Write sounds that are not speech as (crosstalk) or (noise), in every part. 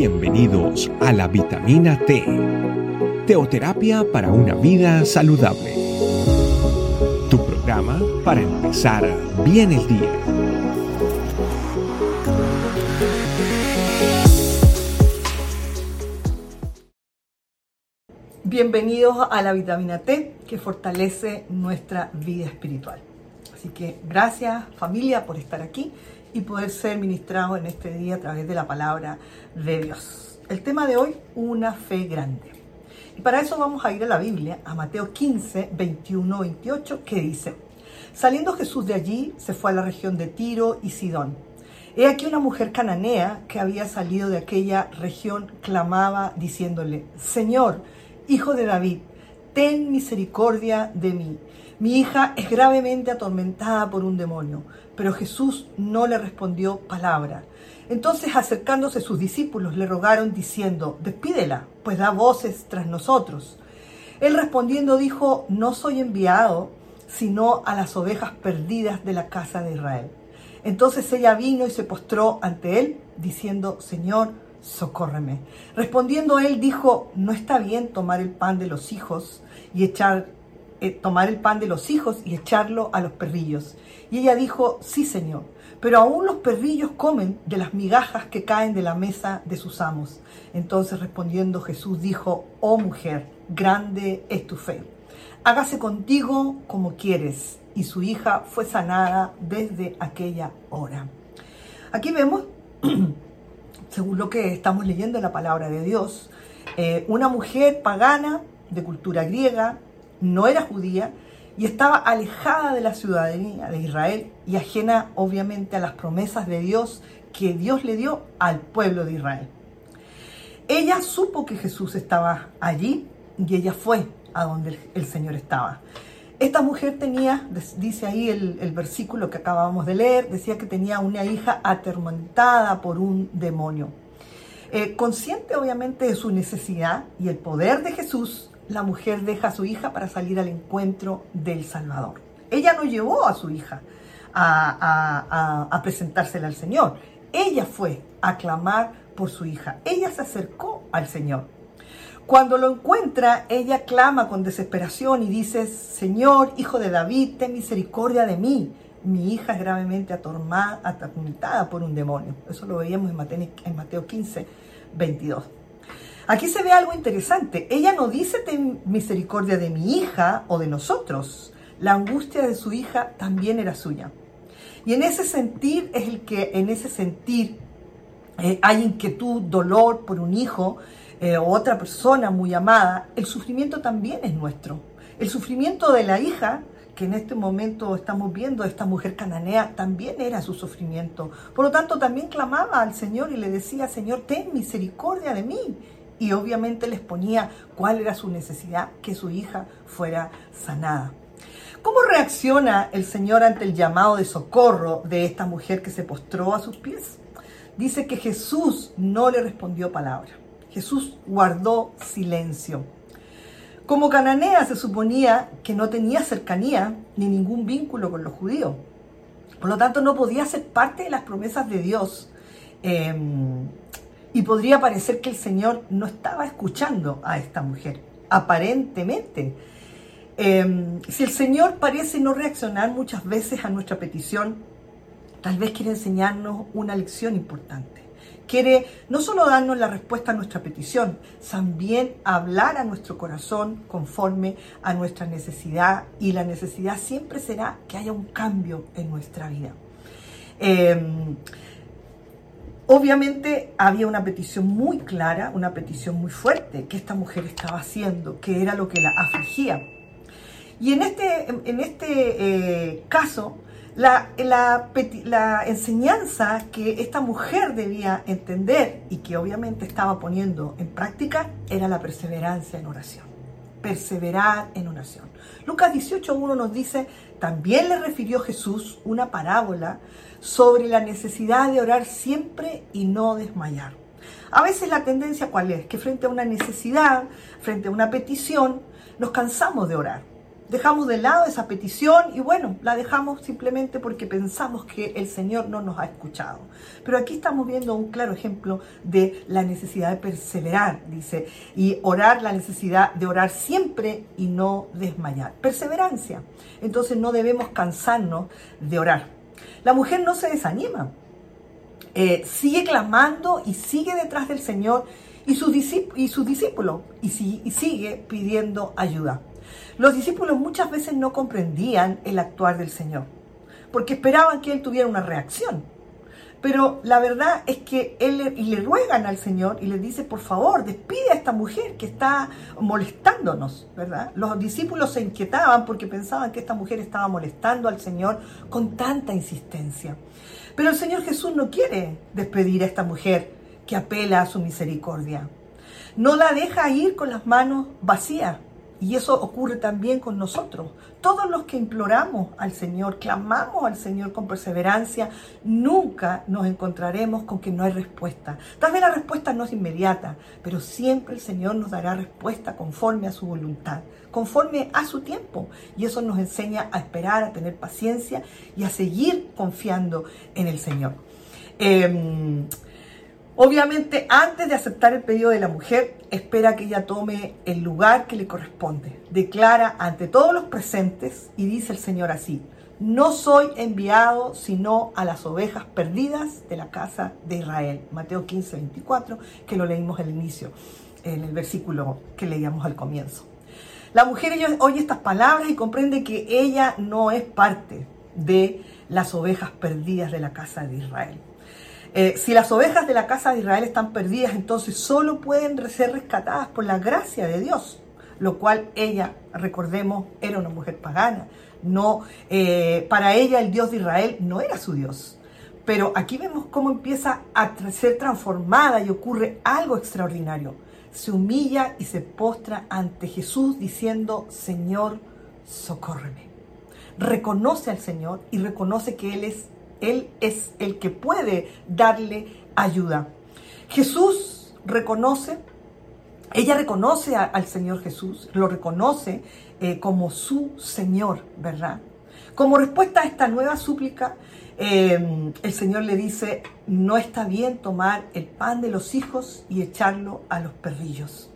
Bienvenidos a la vitamina T, teoterapia para una vida saludable. Tu programa para empezar bien el día. Bienvenidos a la vitamina T que fortalece nuestra vida espiritual. Así que gracias familia por estar aquí y poder ser ministrado en este día a través de la palabra de Dios. El tema de hoy, una fe grande. Y para eso vamos a ir a la Biblia, a Mateo 15, 21, 28, que dice, saliendo Jesús de allí, se fue a la región de Tiro y Sidón. He aquí una mujer cananea que había salido de aquella región clamaba diciéndole, Señor, hijo de David, ten misericordia de mí. Mi hija es gravemente atormentada por un demonio pero Jesús no le respondió palabra. Entonces acercándose sus discípulos le rogaron diciendo, despídela, pues da voces tras nosotros. Él respondiendo dijo, no soy enviado sino a las ovejas perdidas de la casa de Israel. Entonces ella vino y se postró ante él, diciendo, Señor, socórreme. Respondiendo él dijo, no está bien tomar el pan de los hijos y echar eh, tomar el pan de los hijos y echarlo a los perrillos. Y ella dijo, sí, Señor, pero aún los perrillos comen de las migajas que caen de la mesa de sus amos. Entonces respondiendo Jesús dijo, oh mujer, grande es tu fe. Hágase contigo como quieres. Y su hija fue sanada desde aquella hora. Aquí vemos, (clears throat) según lo que estamos leyendo en la palabra de Dios, eh, una mujer pagana de cultura griega, no era judía y estaba alejada de la ciudadanía de Israel y ajena obviamente a las promesas de Dios que Dios le dio al pueblo de Israel. Ella supo que Jesús estaba allí y ella fue a donde el Señor estaba. Esta mujer tenía, dice ahí el, versículo que acabamos de leer, decía que tenía una hija atormentada por un demonio. Eh, consciente obviamente de su necesidad y el poder de Jesús, la mujer deja a su hija para salir al encuentro del Salvador. Ella no llevó a su hija a, presentársela al Señor. Ella fue a clamar por su hija. Ella se acercó al Señor. Cuando lo encuentra, ella clama con desesperación y dice, Señor, hijo de David, ten misericordia de mí. Mi hija es gravemente atormentada por un demonio. Eso lo veíamos en Mateo, en Mateo 15, 22. Aquí se ve algo interesante. Ella no dice ten misericordia de mi hija o de nosotros. La angustia de su hija también era suya. Y en ese sentir es el que, en ese sentir, eh, hay inquietud, dolor por un hijo eh, o otra persona muy amada, el sufrimiento también es nuestro. El sufrimiento de la hija que en este momento estamos viendo, esta mujer cananea, también era su sufrimiento. Por lo tanto, también clamaba al Señor y le decía, Señor, ten misericordia de mí y obviamente les ponía cuál era su necesidad, que su hija fuera sanada. ¿Cómo reacciona el Señor ante el llamado de socorro de esta mujer que se postró a sus pies? Dice que Jesús no le respondió palabra. Jesús guardó silencio. Como cananea se suponía que no tenía cercanía ni ningún vínculo con los judíos. Por lo tanto, no podía ser parte de las promesas de Dios. Em, y podría parecer que el Señor no estaba escuchando a esta mujer, aparentemente. Em, si el Señor parece no reaccionar muchas veces a nuestra petición, tal vez quiere enseñarnos una lección importante. Quiere no solo darnos la respuesta a nuestra petición, también hablar a nuestro corazón conforme a nuestra necesidad y la necesidad siempre será que haya un cambio en nuestra vida. Em, Obviamente había una petición muy clara, una petición muy fuerte que esta mujer estaba haciendo, que era lo que la afligía. Y en este, en este eh, caso, la, la, enseñanza que esta mujer debía entender y que obviamente estaba poniendo en práctica era la perseverancia en oración. Perseverar en oración. Lucas 18.1 nos dice, también le refirió Jesús una parábola sobre la necesidad de orar siempre y no desmayar. A veces la tendencia cuál es? Que frente a una necesidad, frente a una petición, nos cansamos de orar. Dejamos de lado esa petición y bueno, la dejamos simplemente porque pensamos que el Señor no nos ha escuchado. Pero aquí estamos viendo un claro ejemplo de la necesidad de perseverar, dice, y orar, la necesidad de orar siempre y no desmayar. Perseverancia. Entonces no debemos cansarnos de orar. La mujer no se desanima, eh, sigue clamando y sigue detrás del Señor y sus discípulos y, y sigue pidiendo ayuda. Los discípulos muchas veces no comprendían el actuar del Señor, porque esperaban que Él tuviera una reacción. Pero la verdad es que él y le ruegan al Señor y le dice, por favor, despide a esta mujer que está molestándonos, ¿verdad? Los discípulos se inquietaban porque pensaban que esta mujer estaba molestando al Señor con tanta insistencia. Pero el Señor Jesús no quiere despedir a esta mujer que apela a su misericordia. No la deja ir con las manos vacías, y eso ocurre también con nosotros. Todos los que imploramos al Señor, clamamos al Señor con perseverancia, nunca nos encontraremos con que no hay respuesta. Tal vez la respuesta no es inmediata, pero siempre el Señor nos dará respuesta conforme a su voluntad, conforme a su tiempo. Y eso nos enseña a esperar, a tener paciencia y a seguir confiando en el Señor. Em, Obviamente, antes de aceptar el pedido de la mujer, espera que ella tome el lugar que le corresponde. Declara ante todos los presentes y dice el Señor así, no soy enviado sino a las ovejas perdidas de la casa de Israel. Mateo 15, 24, que lo leímos al inicio, en el versículo que leíamos al comienzo. La mujer oye estas palabras y comprende que ella no es parte de las ovejas perdidas de la casa de Israel. Eh, si las ovejas de la casa de Israel están perdidas, entonces solo pueden ser rescatadas por la gracia de Dios, lo cual ella, recordemos, era una mujer pagana. No, eh, para ella el Dios de Israel no era su Dios. Pero aquí vemos cómo empieza a ser transformada y ocurre algo extraordinario. Se humilla y se postra ante Jesús diciendo, Señor, socórreme. Reconoce al Señor y reconoce que Él es él es el que puede darle ayuda. Jesús reconoce, ella reconoce al Señor Jesús, lo reconoce eh, como su Señor, ¿verdad? Como respuesta a esta nueva súplica, em, el Señor le dice, no está bien tomar el pan de los hijos y echarlo a los perrillos.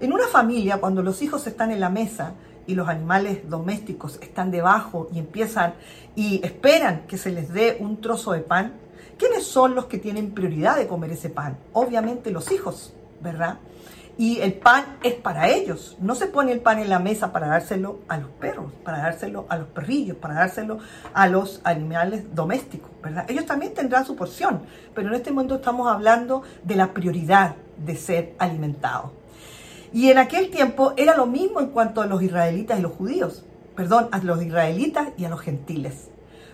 En una familia, cuando los hijos están en la mesa, y los animales domésticos están debajo y empiezan y esperan que se les dé un trozo de pan, ¿quiénes son los que tienen prioridad de comer ese pan? Obviamente los hijos, ¿verdad? Y el pan es para ellos. No se pone el pan en la mesa para dárselo a los perros, para dárselo a los perrillos, para dárselo a los animales domésticos, ¿verdad? Ellos también tendrán su porción, pero en este momento estamos hablando de la prioridad de ser alimentados. Y en aquel tiempo era lo mismo en cuanto a los israelitas y los judíos, perdón, a los israelitas y a los gentiles.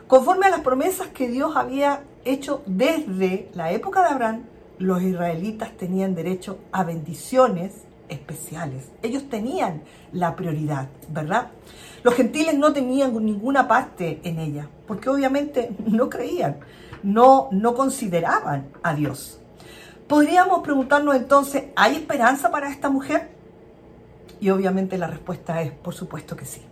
Conforme a las promesas que Dios había hecho desde la época de Abraham, los israelitas tenían derecho a bendiciones especiales. Ellos tenían la prioridad, ¿verdad? Los gentiles no tenían ninguna parte en ella, porque obviamente (laughs) no creían, no, no consideraban a Dios. Podríamos preguntarnos entonces, ¿hay esperanza para esta mujer? Y obviamente la respuesta es, por supuesto que sí.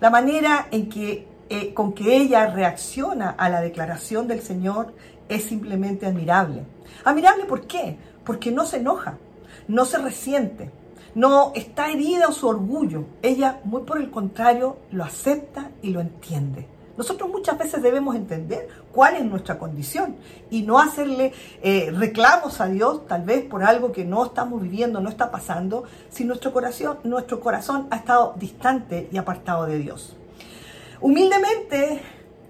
La manera en que, eh, con que ella reacciona a la declaración del Señor es simplemente admirable. Admirable ¿por qué? Porque no se enoja, no se resiente, no está herida su orgullo. Ella, muy por el contrario, lo acepta y lo entiende. Nosotros muchas veces debemos entender cuál es nuestra condición y no hacerle eh, reclamos a Dios tal vez por algo que no estamos viviendo, no está pasando, si nuestro corazón, nuestro corazón ha estado distante y apartado de Dios. Humildemente,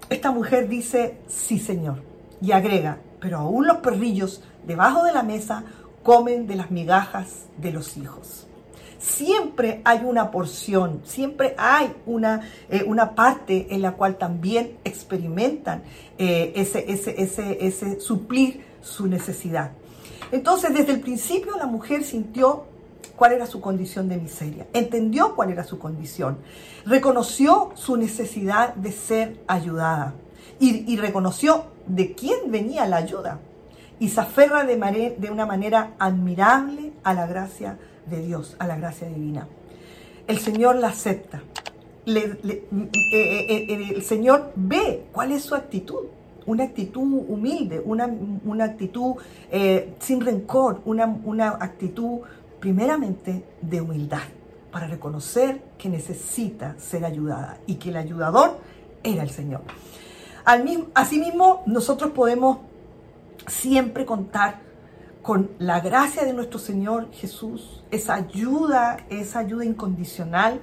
esta mujer dice, sí Señor, y agrega, pero aún los perrillos debajo de la mesa comen de las migajas de los hijos siempre hay una porción, siempre hay una, eh, una parte en la cual también experimentan eh, ese, ese, ese, suplir su necesidad. Entonces, desde el principio la mujer sintió cuál era su condición de miseria, entendió cuál era su condición, reconoció su necesidad de ser ayudada y, y reconoció de quién venía la ayuda y se aferra de, de una manera admirable a la gracia de Dios, a la gracia divina. El Señor la acepta, el Señor ve cuál es su actitud una actitud humilde, una, actitud eh, sin rencor, una, una actitud primeramente de humildad, para reconocer que necesita ser ayudada y que el ayudador era el Señor. Asimismo, nosotros podemos siempre contar con la gracia de nuestro Señor Jesús, esa ayuda, esa ayuda incondicional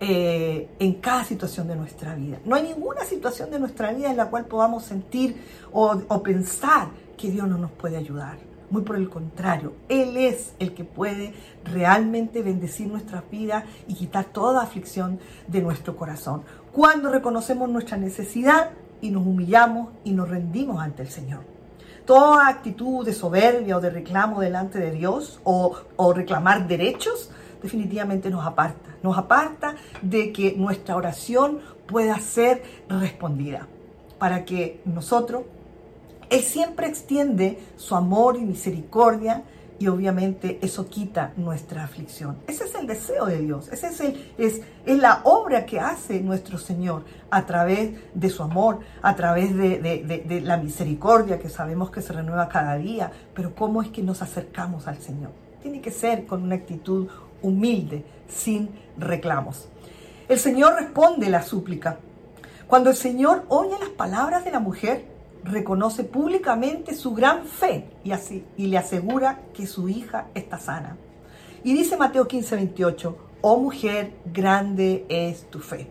eh, en cada situación de nuestra vida. No hay ninguna situación de nuestra vida en la cual podamos sentir o, o pensar que Dios no nos puede ayudar. Muy por el contrario, Él es el que puede realmente bendecir nuestras vidas y quitar toda aflicción de nuestro corazón. Cuando reconocemos nuestra necesidad y nos humillamos y nos rendimos ante el Señor. Toda actitud de soberbia o de reclamo delante de Dios o, reclamar derechos definitivamente nos aparta. Nos aparta de que nuestra oración pueda ser respondida. Para que nosotros, Él siempre extiende su amor y misericordia y obviamente eso quita nuestra aflicción. Ese es el deseo de Dios, ese es, el, es, es la obra que hace nuestro Señor a través de su amor, a través de, de, de la misericordia que sabemos que se renueva cada día, pero cómo es que nos acercamos al Señor. Tiene que ser con una actitud humilde, sin reclamos. El Señor responde la súplica. Cuando el Señor oye las palabras de la mujer, reconoce públicamente su gran fe y, y le asegura que su hija está sana. Y dice Mateo 15, 28, oh mujer, grande es tu fe.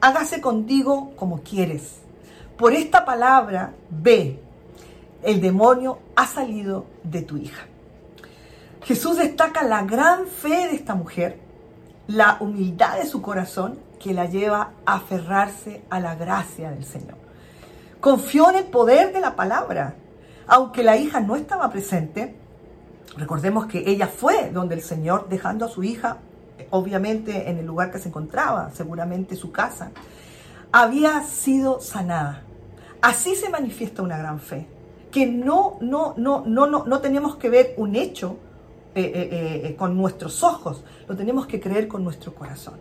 Hágase contigo como quieres. Por esta palabra, ve, el demonio ha salido de tu hija. Jesús destaca la gran fe de esta mujer, la humildad de su corazón que la lleva a aferrarse a la gracia del Señor. Confió en el poder de la palabra. Aunque la hija no estaba presente, recordemos que ella fue donde el Señor, dejando a su hija, obviamente en el lugar que se encontraba, seguramente su casa, había sido sanada. Así se manifiesta una gran fe, que no, no, no, no, no, no tenemos que ver un hecho eh, eh, eh, con nuestros ojos, lo tenemos que creer con nuestro corazón.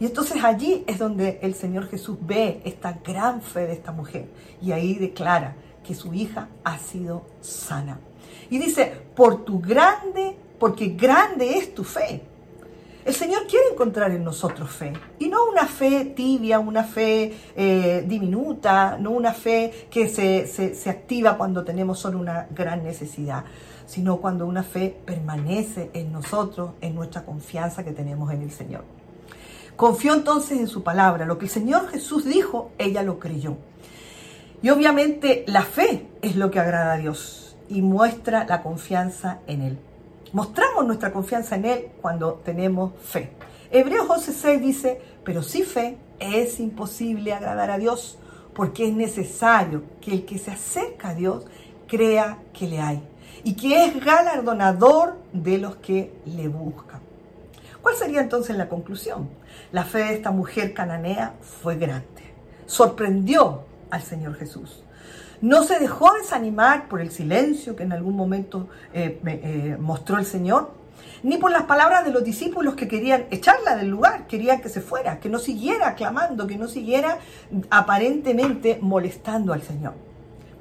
Y entonces allí es donde el Señor Jesús ve esta gran fe de esta mujer y ahí declara que su hija ha sido sana. Y dice, por tu grande, porque grande es tu fe. El Señor quiere encontrar en nosotros fe, y no una fe tibia, una fe diminuta, no una fe que se, se activa cuando tenemos solo una gran necesidad sino cuando una fe permanece en nosotros, en nuestra confianza que tenemos en el Señor. Confió entonces en su palabra. Lo que el Señor Jesús dijo, ella lo creyó. Y obviamente la fe es lo que agrada a Dios y muestra la confianza en Él. Mostramos nuestra confianza en Él cuando tenemos fe. Hebreos 11.6 dice, pero si fe es imposible agradar a Dios, porque es necesario que el que se acerca a Dios crea que le hay y que es galardonador de los que le buscan. ¿Cuál sería entonces la conclusión? La fe de esta mujer cananea fue grande. Sorprendió al Señor Jesús. No se dejó desanimar por el silencio que en algún momento eh, eh, mostró el Señor, ni por las palabras de los discípulos que querían echarla del lugar, querían que se fuera, que no siguiera clamando, que no siguiera aparentemente molestando al Señor.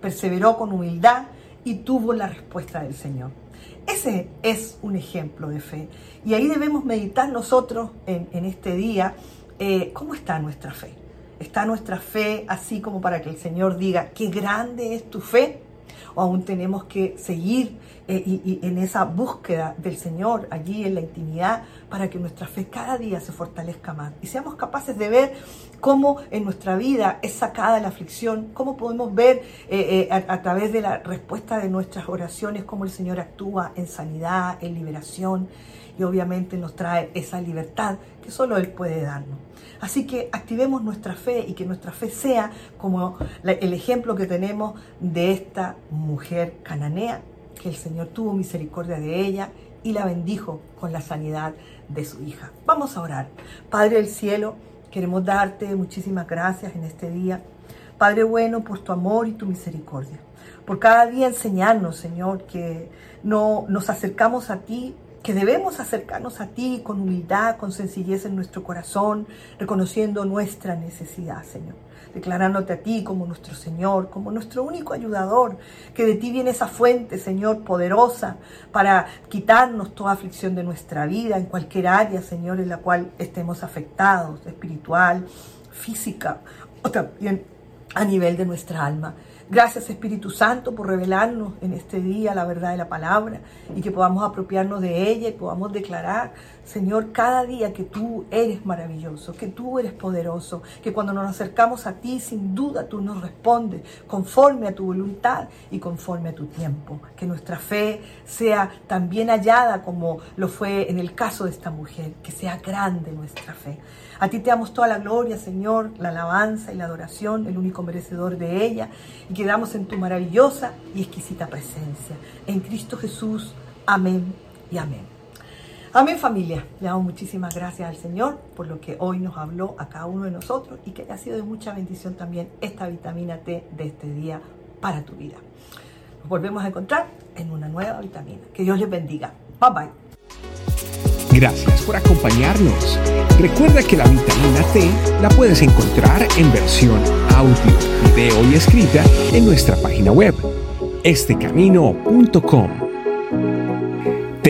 Perseveró con humildad y tuvo la respuesta del Señor. Ese es un ejemplo de fe. Y ahí debemos meditar nosotros en, este día eh, cómo está nuestra fe. ¿Está nuestra fe así como para que el Señor diga, qué grande es tu fe? ¿O aún tenemos que seguir eh, y, en esa búsqueda del Señor, allí en la intimidad, para que nuestra fe cada día se fortalezca más y seamos capaces de ver cómo en nuestra vida es sacada la aflicción, cómo podemos ver eh, eh, a, través de la respuesta de nuestras oraciones cómo el Señor actúa en sanidad, en liberación y obviamente nos trae esa libertad que solo Él puede darnos. Así que activemos nuestra fe y que nuestra fe sea como el ejemplo que tenemos de esta mujer cananea que el Señor tuvo misericordia de ella y la bendijo con la sanidad de su hija. Vamos a orar. Padre del cielo, queremos darte muchísimas gracias en este día. Padre bueno, por tu amor y tu misericordia. Por cada día enseñarnos, Señor, que no nos acercamos a ti que debemos acercarnos a ti con humildad, con sencillez en nuestro corazón, reconociendo nuestra necesidad, Señor declarándote a ti como nuestro Señor, como nuestro único ayudador, que de ti viene esa fuente, Señor, poderosa para quitarnos toda aflicción de nuestra vida en cualquier área, Señor, en la cual estemos afectados, espiritual, física o también a nivel de nuestra alma. Gracias Espíritu Santo por revelarnos en este día la verdad de la palabra y que podamos apropiarnos de ella y podamos declarar, Señor, cada día que tú eres maravilloso, que tú eres poderoso, que cuando nos acercamos a ti, sin duda tú nos respondes conforme a tu voluntad y conforme a tu tiempo. Que nuestra fe sea también hallada como lo fue en el caso de esta mujer, que sea grande nuestra fe. A ti te damos toda la gloria, Señor, la alabanza y la adoración, el único merecedor de ella, y quedamos en tu maravillosa y exquisita presencia. En Cristo Jesús. Amén y amén. Amén familia, le damos muchísimas gracias al Señor por lo que hoy nos habló a cada uno de nosotros y que haya sido de mucha bendición también esta vitamina T de este día para tu vida. Nos volvemos a encontrar en una nueva vitamina. Que Dios les bendiga. Bye bye. Gracias por acompañarnos. Recuerda que la vitamina T la puedes encontrar en versión audio, video y escrita en nuestra página web, estecamino.com.